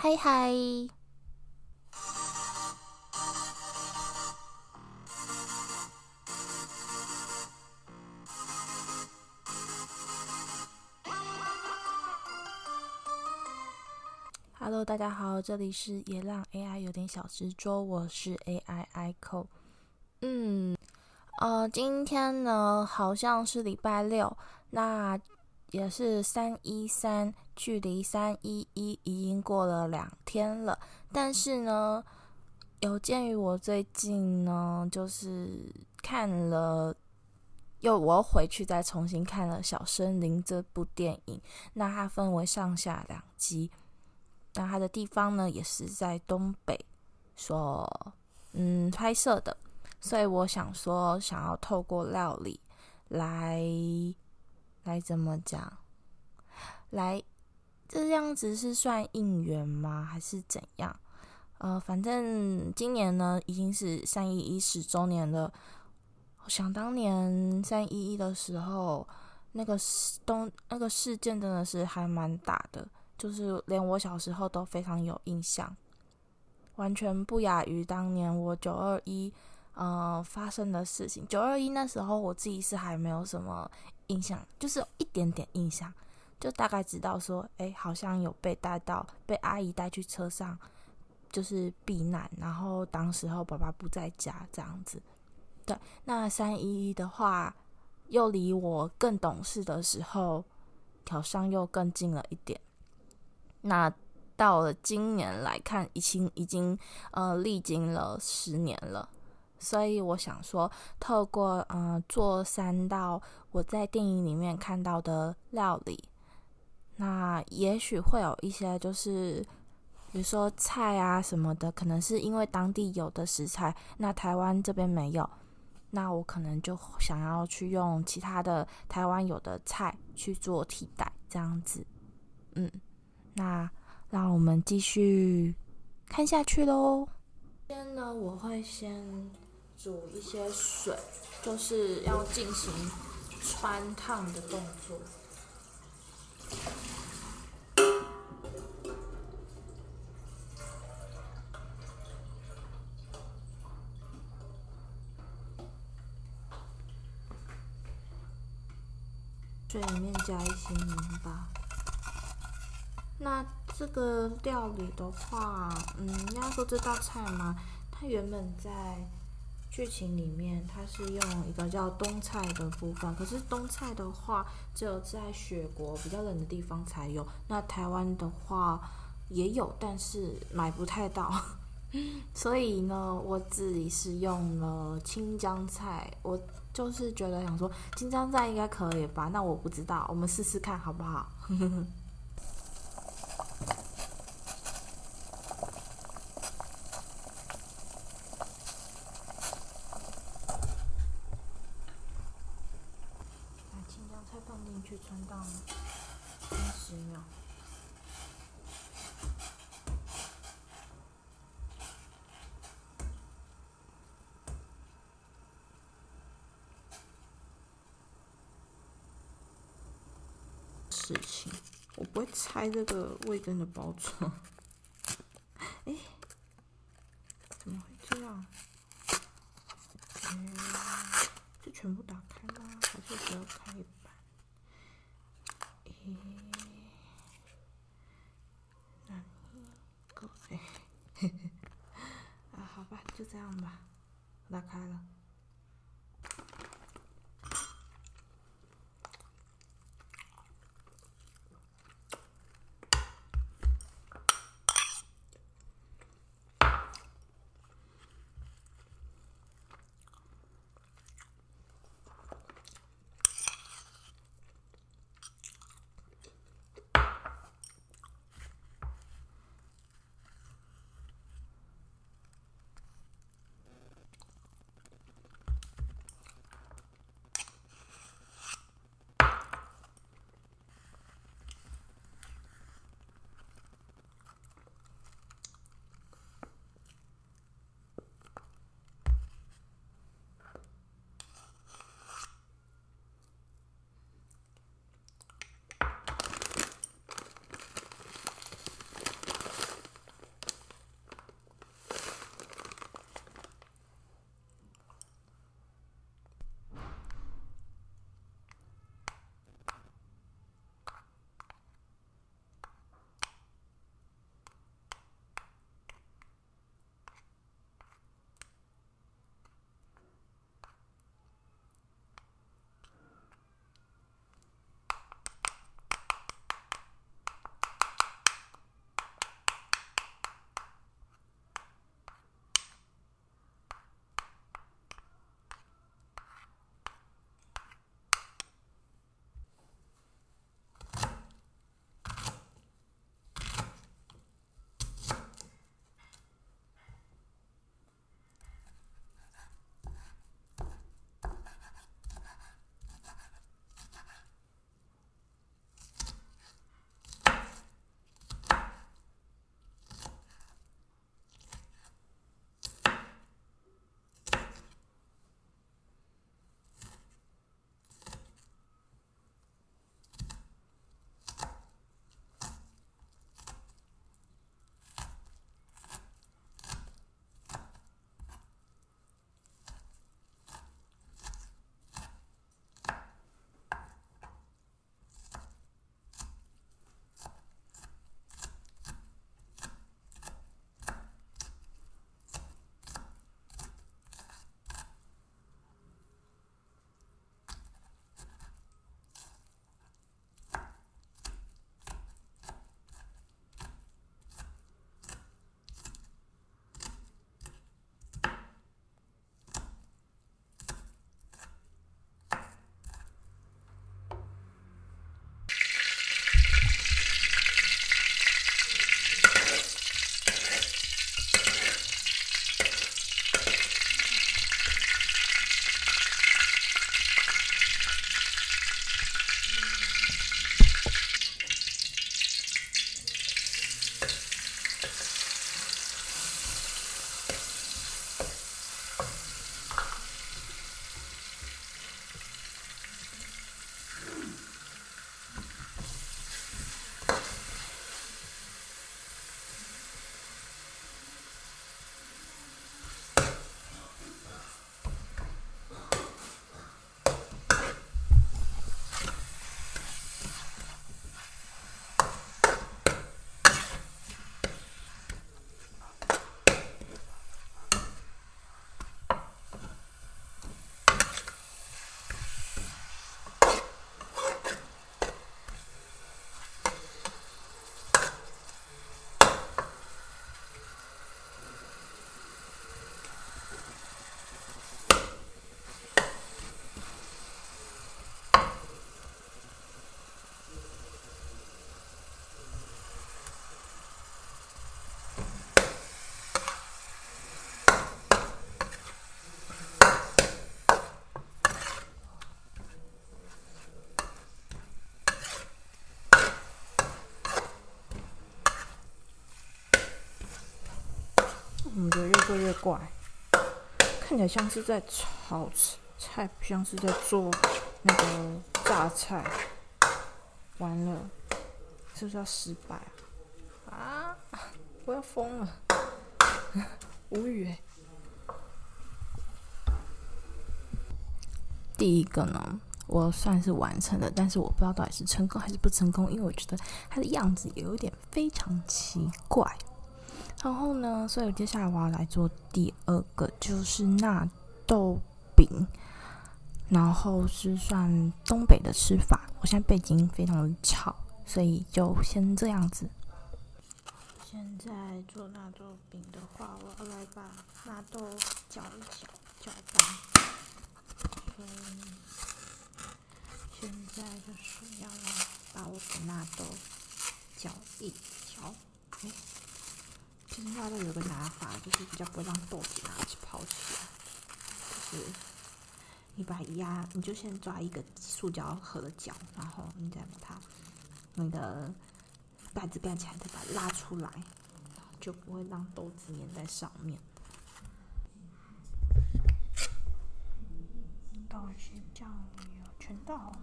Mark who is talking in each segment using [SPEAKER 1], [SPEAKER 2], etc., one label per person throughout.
[SPEAKER 1] 嗨嗨，Hello，大家好，这里是也让 AI 有点小执着，我是 AI ICO。嗯，呃，今天呢好像是礼拜六，那。也是三一三，距离三一一已经过了两天了。但是呢，有鉴于我最近呢，就是看了，又我又回去再重新看了《小森林》这部电影。那它分为上下两集，那它的地方呢，也是在东北所嗯拍摄的。所以我想说，想要透过料理来。来怎么讲？来这样子是算应援吗？还是怎样？呃，反正今年呢已经是三一一十周年了。想当年三一一的时候，那个事东那个事件真的是还蛮大的，就是连我小时候都非常有印象，完全不亚于当年我九二一呃发生的事情。九二一那时候我自己是还没有什么。印象就是一点点印象，就大概知道说，哎，好像有被带到被阿姨带去车上，就是避难。然后当时候爸爸不在家这样子。对，那三一一的话，又离我更懂事的时候，好像又更近了一点。那到了今年来看，已经已经呃历经了十年了。所以我想说，透过嗯、呃、做三道我在电影里面看到的料理，那也许会有一些就是，比如说菜啊什么的，可能是因为当地有的食材，那台湾这边没有，那我可能就想要去用其他的台湾有的菜去做替代，这样子。嗯，那让我们继续看下去喽。先呢，我会先。煮一些水，就是要进行汆烫的动作。水里面加一些盐巴。那这个料理的话，嗯，要说这道菜嘛，它原本在。剧情里面，它是用一个叫冬菜的部分，可是冬菜的话，只有在雪国比较冷的地方才有。那台湾的话也有，但是买不太到。所以呢，我自己是用了青江菜，我就是觉得想说青江菜应该可以吧？那我不知道，我们试试看好不好 把青菜放进去穿到三十秒？事情，我不会拆这个味增的
[SPEAKER 2] 包装。怪，看起来像是在炒菜，不像是在做那个榨菜。完了，是不是要失败啊？啊！我要疯了，无语欸。
[SPEAKER 1] 第一个呢，我算是完成了，但是我不知道到底是成功还是不成功，因为我觉得它的样子有点非常奇怪。然后呢，所以接下来我要来做第二个，就是纳豆饼，然后是算东北的吃法。我现在背景非常的吵，所以就先这样子。
[SPEAKER 2] 现在做纳豆饼的话，我要来把纳豆搅一搅，搅拌。所以现在就是要来把我的纳豆搅一搅。其实纳豆有个拿法，就是比较不会让豆子拿起泡起来，就是你把压，你就先抓一个塑胶盒的角，然后你再把它你的盖子盖起来，再把它拉出来，就不会让豆子粘在上面。倒些酱油，全倒了，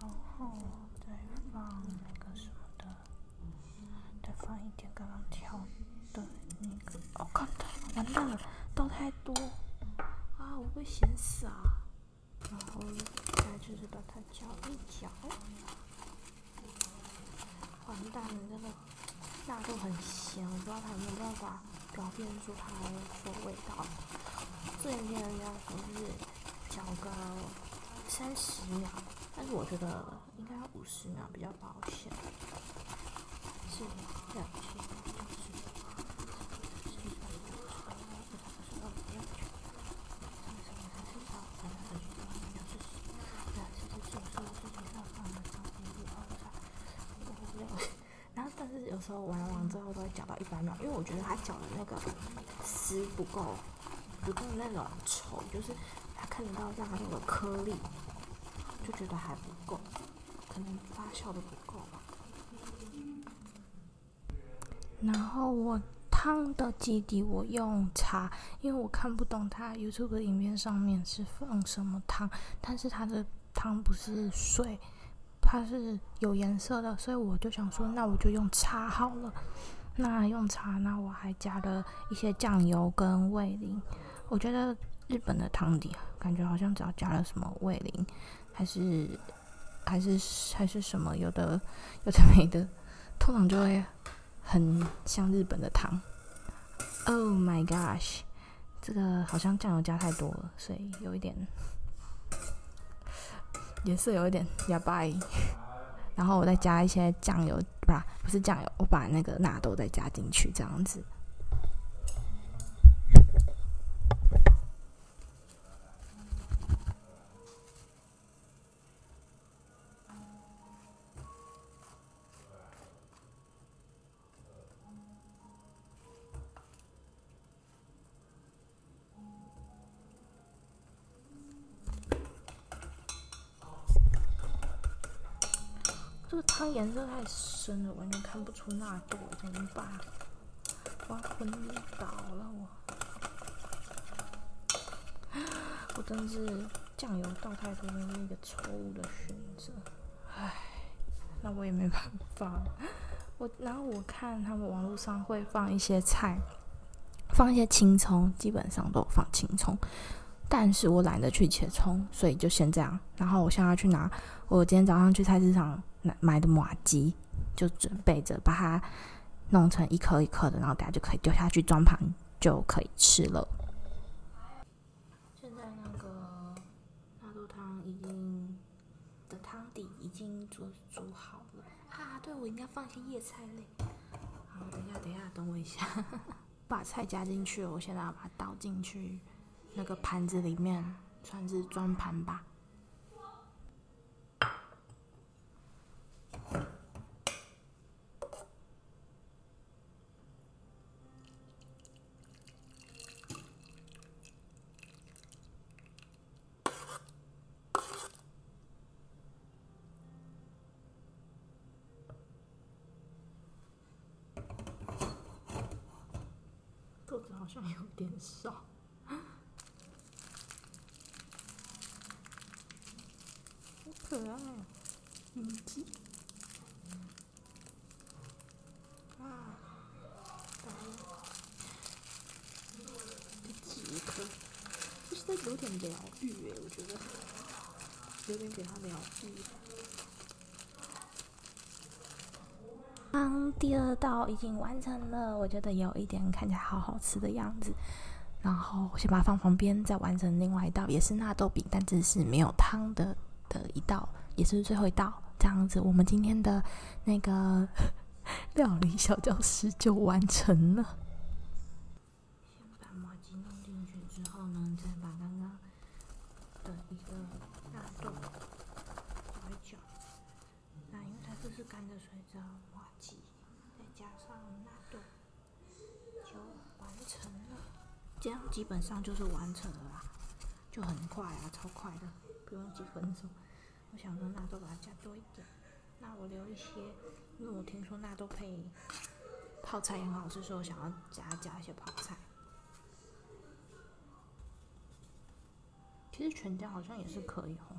[SPEAKER 2] 然后再放那个什么，放一点刚刚调的那个。哦，靠！完蛋了，倒太多啊！我会咸死啊！然后再就是把它搅一搅。完蛋了，这个纳豆很咸，我不知道它有没有办法表现出它的味道。之前听人家说是。搅个三十秒，但是我觉得应该要五十秒比较保险。是，然后，但是有时候玩完之后都会搅到一百秒，因为我觉得它搅的那个丝不够，不够那种稠，就是。看得到纳豆的颗粒，就觉得还不够，可能发酵的不够吧。
[SPEAKER 1] 然后我汤的基底我用茶，因为我看不懂它 YouTube 影片上面是放什么汤，但是它的汤不是水，它是有颜色的，所以我就想说，那我就用茶好了。那用茶，那我还加了一些酱油跟味淋，我觉得。日本的汤底感觉好像只要加了什么味淋，还是还是还是什么有的有的没的，通常就会很像日本的糖。Oh my gosh，这个好像酱油加太多了，所以有一点颜色有一点哑巴。然后我再加一些酱油，不不是酱油，我把那个纳豆再加进去，这样子。颜色太深了，完全看不出纳豆，怎么办？我要昏倒了，我！我真是酱油倒太多，那是一个错误的选择。唉，那我也没办法。我然后我看他们网络上会放一些菜，放一些青葱，基本上都放青葱。但是我懒得去切葱，所以就先这样。然后我现在要去拿，我今天早上去菜市场买的麻糬，就准备着把它弄成一颗一颗的，然后大家就可以丢下去装盘，就可以吃了。
[SPEAKER 2] 现在那个纳豆汤已经的汤底已经煮煮好了啊！对，我应该放一些叶菜类。好，等一下，等一下，等我一下，把菜加进去，我现在要把它倒进去。那个盘子里面算是装盘吧。肚子好像有点少。好可爱啊！米奇啊，来了，几颗，就是在有点疗愈诶，我觉得有点给他疗愈。
[SPEAKER 1] 嗯第二道已经完成了，我觉得有一点看起来好好吃的样子，然后先把它放旁边，再完成另外一道，也是纳豆饼，但这是没有汤的的一道，也是最后一道，这样子我们今天的那个 料理小教室就完成了。
[SPEAKER 2] 先把麻糬弄进去之后呢，再把刚刚的一个纳豆搅一搅，那因为它这是干的水饺。这样基本上就是完成了啦，就很快啊，超快的，不用几分钟。我想说纳豆把它加多一点，那我留一些，因为我听说纳豆配泡菜也很好吃，所以我想要加加一些泡菜。其实全家好像也是可以哦。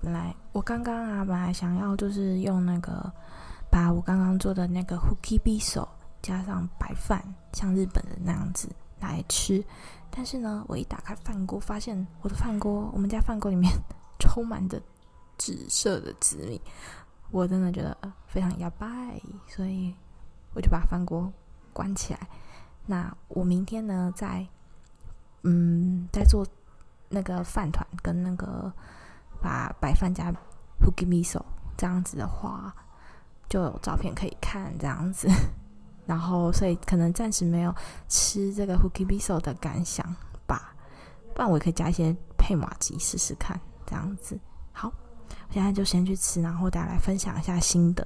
[SPEAKER 1] 本来我刚刚啊，本来想要就是用那个，把我刚刚做的那个 hooki Biso 加上白饭，像日本的那样子。来吃，但是呢，我一打开饭锅，发现我的饭锅，我们家饭锅里面 充满着紫色的紫米，我真的觉得非常哑巴，所以我就把饭锅关起来。那我明天呢，再嗯，再做那个饭团跟那个把白饭加 Huki Miso，这样子的话，就有照片可以看，这样子。然后，所以可能暂时没有吃这个 Huki Biso 的感想吧。不然我也可以加一些配麻糬试试看，这样子。好，现在就先去吃，然后大家来分享一下心得。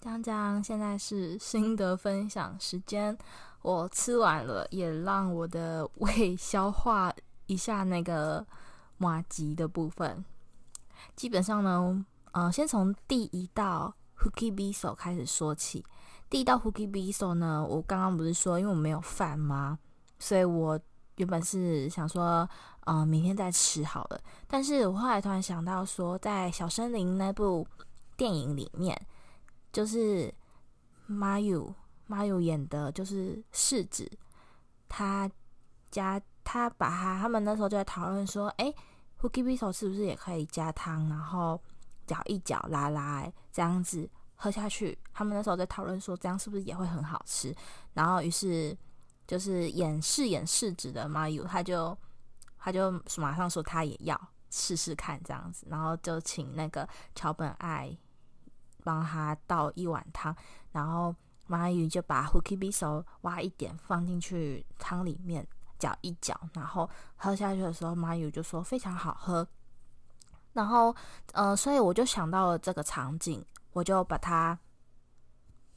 [SPEAKER 1] 江江，现在是心得分享时间。我吃完了，也让我的胃消化一下那个麻吉的部分。基本上呢，呃，先从第一道 Huki Biso 开始说起。第一道 Huki Biso 呢，我刚刚不是说，因为我没有饭吗？所以我原本是想说，嗯、明天再吃好了。但是我后来突然想到说，在小森林那部电影里面，就是 Mayu Mayu 演的，就是世子，他加他把他他们那时候就在讨论说，哎，Huki Biso 是不是也可以加汤，然后搅一搅拉拉这样子。喝下去，他们那时候在讨论说，这样是不是也会很好吃？然后于是就是演饰演示指的 Mayu，他就他就马上说他也要试试看这样子，然后就请那个桥本爱帮他倒一碗汤，然后 Mayu 就把 Huki Biso 挖一点放进去汤里面搅一搅，然后喝下去的时候，Mayu 就说非常好喝。然后呃，所以我就想到了这个场景。我就把它，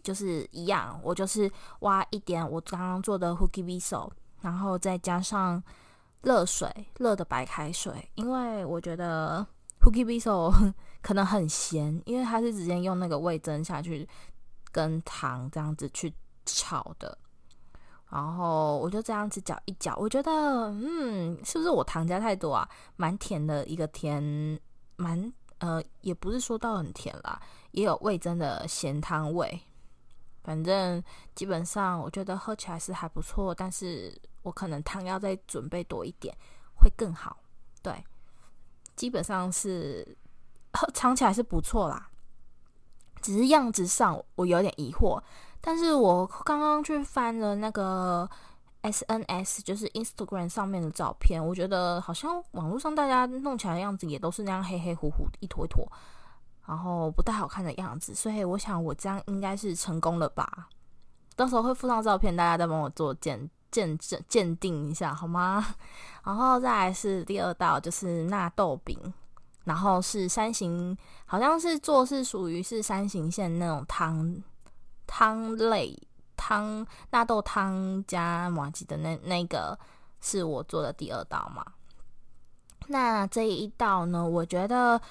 [SPEAKER 1] 就是一样，我就是挖一点我刚刚做的 hooky biso，然后再加上热水，热的白开水，因为我觉得 hooky biso 可能很咸，因为它是直接用那个味噌下去跟糖这样子去炒的，然后我就这样子搅一搅，我觉得，嗯，是不是我糖加太多啊？蛮甜的一个甜，蛮。呃，也不是说到很甜啦，也有味噌的咸汤味。反正基本上，我觉得喝起来是还不错，但是我可能汤要再准备多一点，会更好。对，基本上是喝尝起来是不错啦，只是样子上我有点疑惑。但是我刚刚去翻了那个。S N S 就是 Instagram 上面的照片，我觉得好像网络上大家弄起来的样子也都是那样黑黑糊糊一坨一坨，然后不太好看的样子，所以我想我这样应该是成功了吧？到时候会附上照片，大家再帮我做鉴鉴证鉴定一下好吗？然后再来是第二道，就是纳豆饼，然后是山形，好像是做是属于是山形县那种汤汤类。汤纳豆汤加麻吉的那那个是我做的第二道嘛？那这一道呢？我觉得，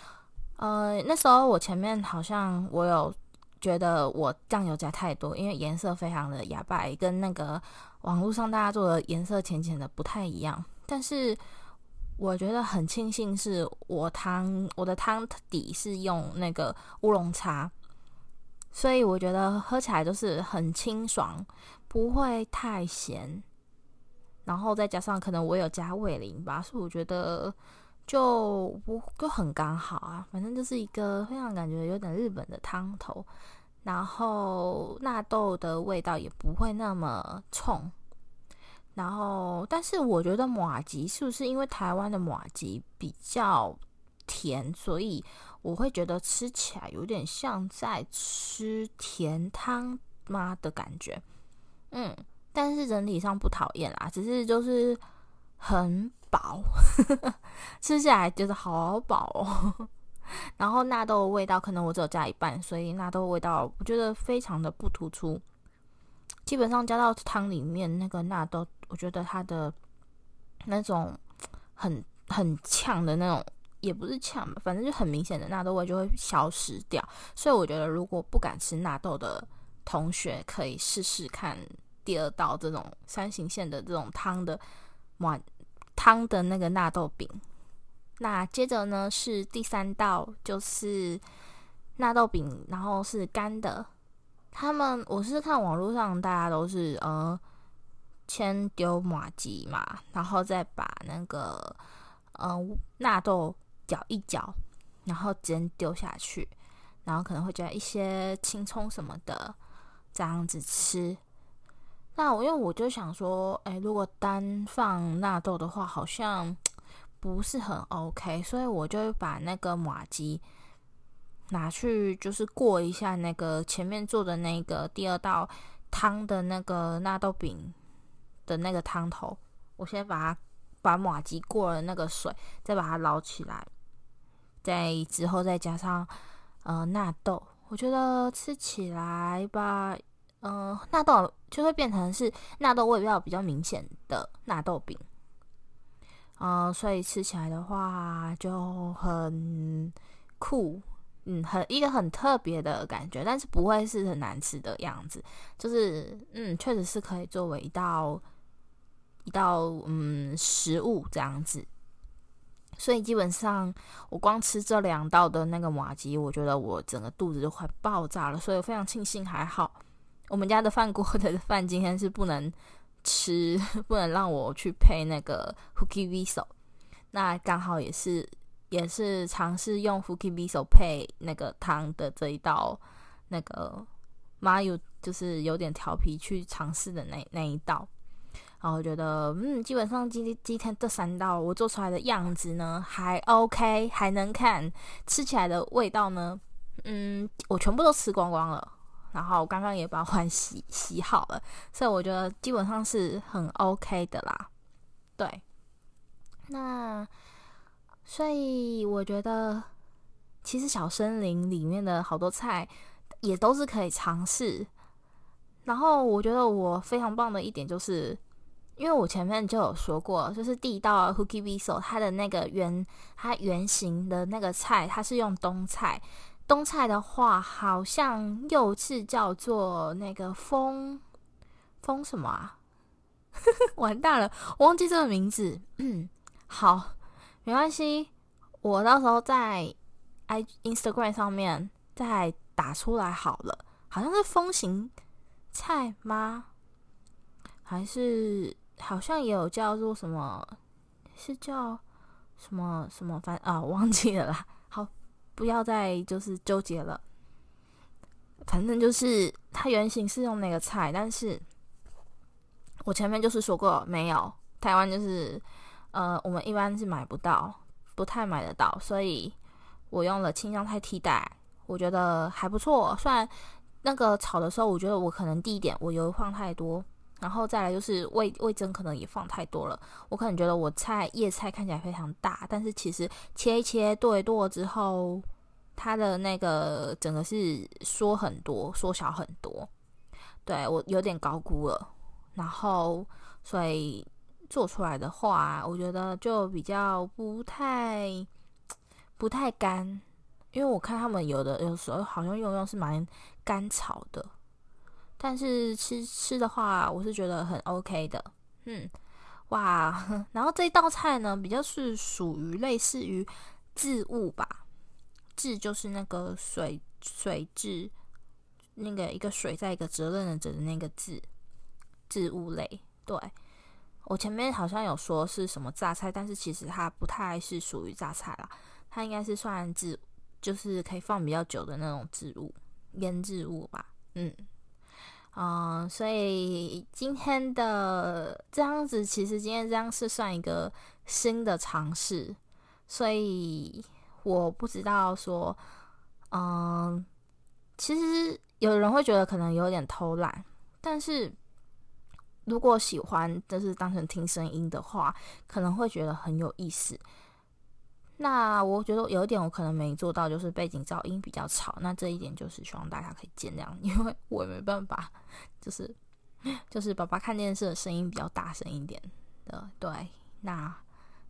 [SPEAKER 1] 呃，那时候我前面好像我有觉得我酱油加太多，因为颜色非常的哑白，跟那个网络上大家做的颜色浅浅的不太一样。但是我觉得很庆幸是我汤我的汤底是用那个乌龙茶，所以我觉得喝起来就是很清爽，不会太咸。然后再加上可能我有加味淋吧，所以我觉得就不就很刚好啊。反正就是一个非常感觉有点日本的汤头，然后纳豆的味道也不会那么冲。然后，但是我觉得马吉是不是因为台湾的马吉比较甜，所以我会觉得吃起来有点像在吃甜汤吗的感觉？嗯。但是整体上不讨厌啦，只是就是很饱，吃起来觉得好饱哦。然后纳豆的味道可能我只有加一半，所以纳豆味道我觉得非常的不突出。基本上加到汤里面那个纳豆，我觉得它的那种很很呛的那种，也不是呛吧，反正就很明显的纳豆味就会消失掉。所以我觉得如果不敢吃纳豆的同学，可以试试看。第二道这种三形线的这种汤的碗汤的那个纳豆饼，那接着呢是第三道，就是纳豆饼，然后是干的。他们我是看网络上大家都是呃先丢马吉嘛，然后再把那个呃纳豆搅一搅，然后直接丢下去，然后可能会加一些青葱什么的，这样子吃。那我因为我就想说，哎，如果单放纳豆的话，好像不是很 OK，所以我就把那个马吉拿去，就是过一下那个前面做的那个第二道汤的那个纳豆饼的那个汤头，我先把它把马吉过了那个水，再把它捞起来，再之后再加上呃纳豆，我觉得吃起来吧。嗯、纳豆就会变成是纳豆味道比较明显的纳豆饼，呃，所以吃起来的话就很酷，嗯，很一个很特别的感觉，但是不会是很难吃的样子，就是嗯，确实是可以作为一道一道嗯食物这样子，所以基本上我光吃这两道的那个马吉，我觉得我整个肚子都快爆炸了，所以我非常庆幸还好。我们家的饭锅的饭今天是不能吃，不能让我去配那个 fuki viso。那刚好也是也是尝试用 fuki viso 配那个汤的这一道，那个妈有就是有点调皮去尝试的那那一道。然后觉得，嗯，基本上今天今天这三道我做出来的样子呢还 OK，还能看，吃起来的味道呢，嗯，我全部都吃光光了。然后我刚刚也把碗洗洗好了，所以我觉得基本上是很 OK 的啦。对，那所以我觉得其实小森林里面的好多菜也都是可以尝试。然后我觉得我非常棒的一点就是，因为我前面就有说过，就是第一道 Fuki Miso 它的那个圆它圆形的那个菜，它是用冬菜。冬菜的话，好像又是叫做那个风风什么啊？完蛋了，我忘记这个名字。嗯，好，没关系，我到时候在 i Instagram 上面再打出来好了。好像是风行菜吗？还是好像也有叫做什么？是叫什么什么？反啊，忘记了啦。不要再就是纠结了，反正就是它原型是用那个菜，但是我前面就是说过没有，台湾就是呃我们一般是买不到，不太买得到，所以我用了青江菜替代，我觉得还不错。虽然那个炒的时候，我觉得我可能第一点我油放太多。然后再来就是味味增可能也放太多了，我可能觉得我菜叶菜看起来非常大，但是其实切一切剁一剁之后，它的那个整个是缩很多，缩小很多，对，我有点高估了，然后所以做出来的话，我觉得就比较不太不太干，因为我看他们有的有时候好像用用是蛮干草的，但是吃吃的话，我是觉得很 OK 的。嗯，哇，然后这一道菜呢，比较是属于类似于渍物吧，渍就是那个水水渍，那个一个水在一个责任的责的那个渍，渍物类。对，我前面好像有说是什么榨菜，但是其实它不太是属于榨菜啦，它应该是算渍，就是可以放比较久的那种渍物，腌渍物吧。嗯。嗯、所以今天的这样子，其实今天这样是算一个新的尝试，所以我不知道说，嗯、其实有人会觉得可能有点偷懒，但是如果喜欢就是当成听声音的话，可能会觉得很有意思。那我觉得有一点我可能没做到，就是背景噪音比较吵。那这一点就是希望大家可以见谅，因为我也没办法，就是就是爸爸看电视的声音比较大声一点的，对，那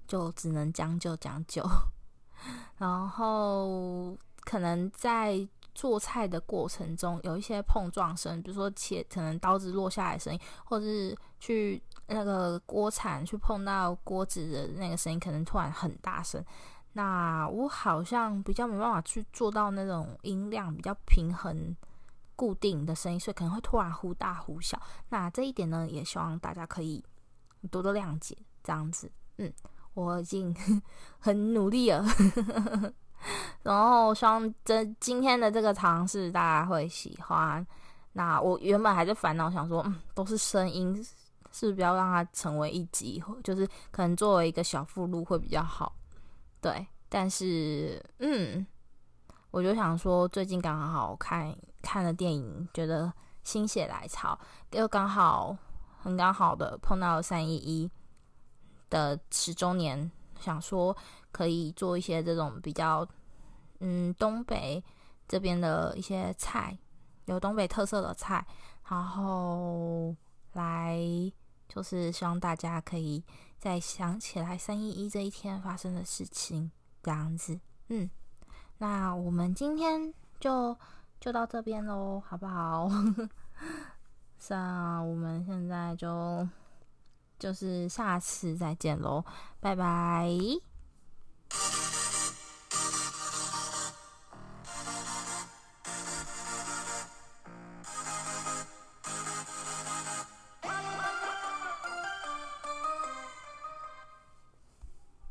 [SPEAKER 1] 就只能将就将就。然后可能在做菜的过程中有一些碰撞声，比如说切可能刀子落下来的声音，或者是去那个锅铲去碰到锅子的那个声音，可能突然很大声。那我好像比较没办法去做到那种音量比较平衡、固定的声音，所以可能会突然忽大忽小。那这一点呢，也希望大家可以多多谅解。这样子，嗯，我已经 很努力了，然后希望这今天的这个尝试大家会喜欢。那我原本还在烦恼，想说，嗯，都是声音，是不是不要让它成为一集，就是可能作为一个小附录会比较好。对，但是嗯，我就想说，最近刚好看看了电影，觉得心血来潮，又刚好很刚好的碰到三一一的十周年，想说可以做一些这种比较嗯东北这边的一些菜，有东北特色的菜，然后来就是希望大家可以。再想起来三一一这一天发生的事情，这样子，嗯，那我们今天就就到这边喽，好不好？那我们现在就就是下次再见喽，拜拜。